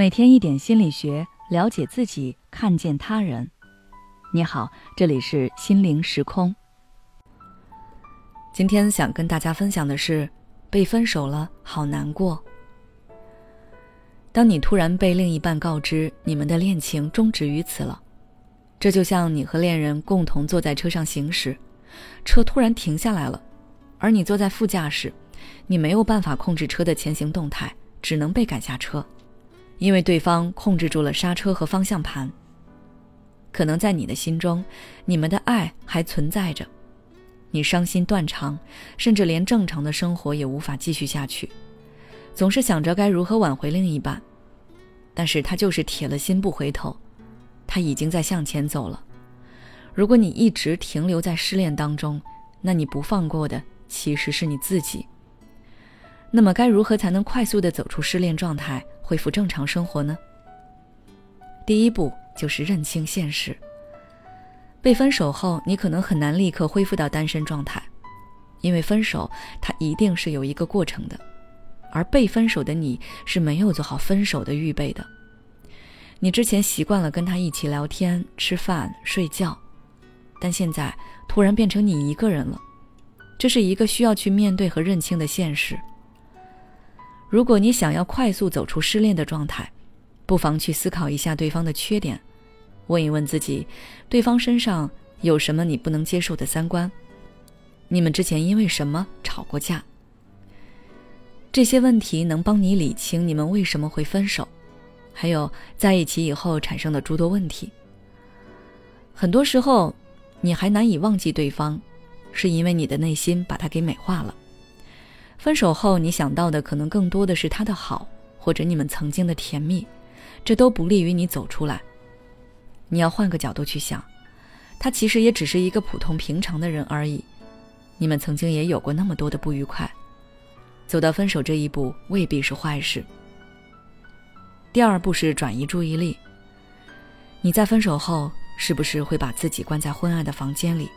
每天一点心理学，了解自己，看见他人。你好，这里是心灵时空。今天想跟大家分享的是，被分手了，好难过。当你突然被另一半告知你们的恋情终止于此了，这就像你和恋人共同坐在车上行驶，车突然停下来了，而你坐在副驾驶，你没有办法控制车的前行动态，只能被赶下车。因为对方控制住了刹车和方向盘。可能在你的心中，你们的爱还存在着，你伤心断肠，甚至连正常的生活也无法继续下去，总是想着该如何挽回另一半，但是他就是铁了心不回头，他已经在向前走了。如果你一直停留在失恋当中，那你不放过的其实是你自己。那么该如何才能快速的走出失恋状态？恢复正常生活呢？第一步就是认清现实。被分手后，你可能很难立刻恢复到单身状态，因为分手它一定是有一个过程的，而被分手的你是没有做好分手的预备的。你之前习惯了跟他一起聊天、吃饭、睡觉，但现在突然变成你一个人了，这是一个需要去面对和认清的现实。如果你想要快速走出失恋的状态，不妨去思考一下对方的缺点，问一问自己，对方身上有什么你不能接受的三观？你们之前因为什么吵过架？这些问题能帮你理清你们为什么会分手，还有在一起以后产生的诸多问题。很多时候，你还难以忘记对方，是因为你的内心把他给美化了。分手后，你想到的可能更多的是他的好，或者你们曾经的甜蜜，这都不利于你走出来。你要换个角度去想，他其实也只是一个普通平常的人而已。你们曾经也有过那么多的不愉快，走到分手这一步未必是坏事。第二步是转移注意力。你在分手后，是不是会把自己关在昏暗的房间里，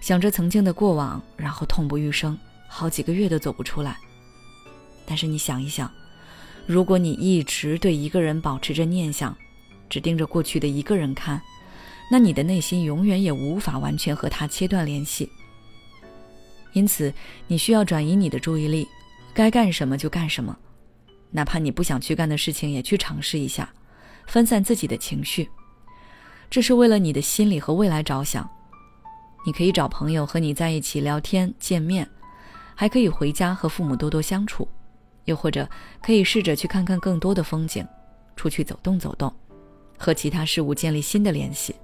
想着曾经的过往，然后痛不欲生？好几个月都走不出来。但是你想一想，如果你一直对一个人保持着念想，只盯着过去的一个人看，那你的内心永远也无法完全和他切断联系。因此，你需要转移你的注意力，该干什么就干什么，哪怕你不想去干的事情也去尝试一下，分散自己的情绪。这是为了你的心理和未来着想。你可以找朋友和你在一起聊天、见面。还可以回家和父母多多相处，又或者可以试着去看看更多的风景，出去走动走动，和其他事物建立新的联系。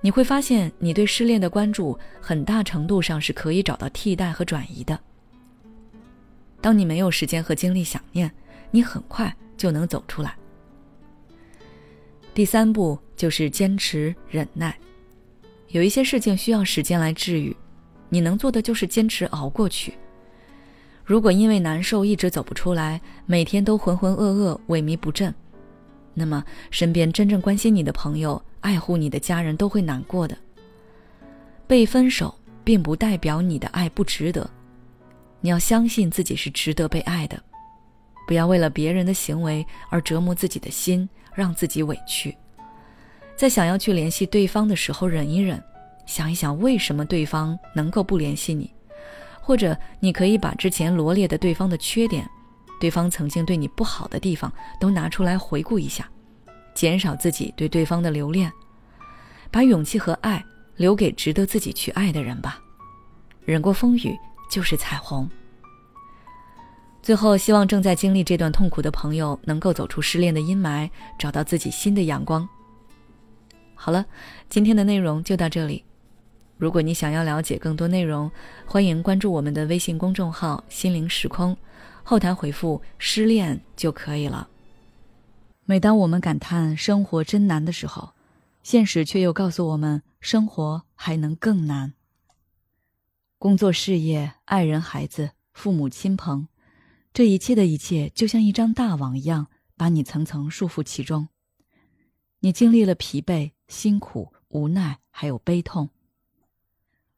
你会发现，你对失恋的关注很大程度上是可以找到替代和转移的。当你没有时间和精力想念，你很快就能走出来。第三步就是坚持忍耐，有一些事情需要时间来治愈。你能做的就是坚持熬过去。如果因为难受一直走不出来，每天都浑浑噩噩、萎靡不振，那么身边真正关心你的朋友、爱护你的家人都会难过的。被分手并不代表你的爱不值得，你要相信自己是值得被爱的，不要为了别人的行为而折磨自己的心，让自己委屈。在想要去联系对方的时候，忍一忍。想一想，为什么对方能够不联系你？或者你可以把之前罗列的对方的缺点，对方曾经对你不好的地方都拿出来回顾一下，减少自己对对方的留恋，把勇气和爱留给值得自己去爱的人吧。忍过风雨就是彩虹。最后，希望正在经历这段痛苦的朋友能够走出失恋的阴霾，找到自己新的阳光。好了，今天的内容就到这里。如果你想要了解更多内容，欢迎关注我们的微信公众号“心灵时空”，后台回复“失恋”就可以了。每当我们感叹生活真难的时候，现实却又告诉我们，生活还能更难。工作、事业、爱人、孩子、父母亲朋，这一切的一切，就像一张大网一样，把你层层束缚其中。你经历了疲惫、辛苦、无奈，还有悲痛。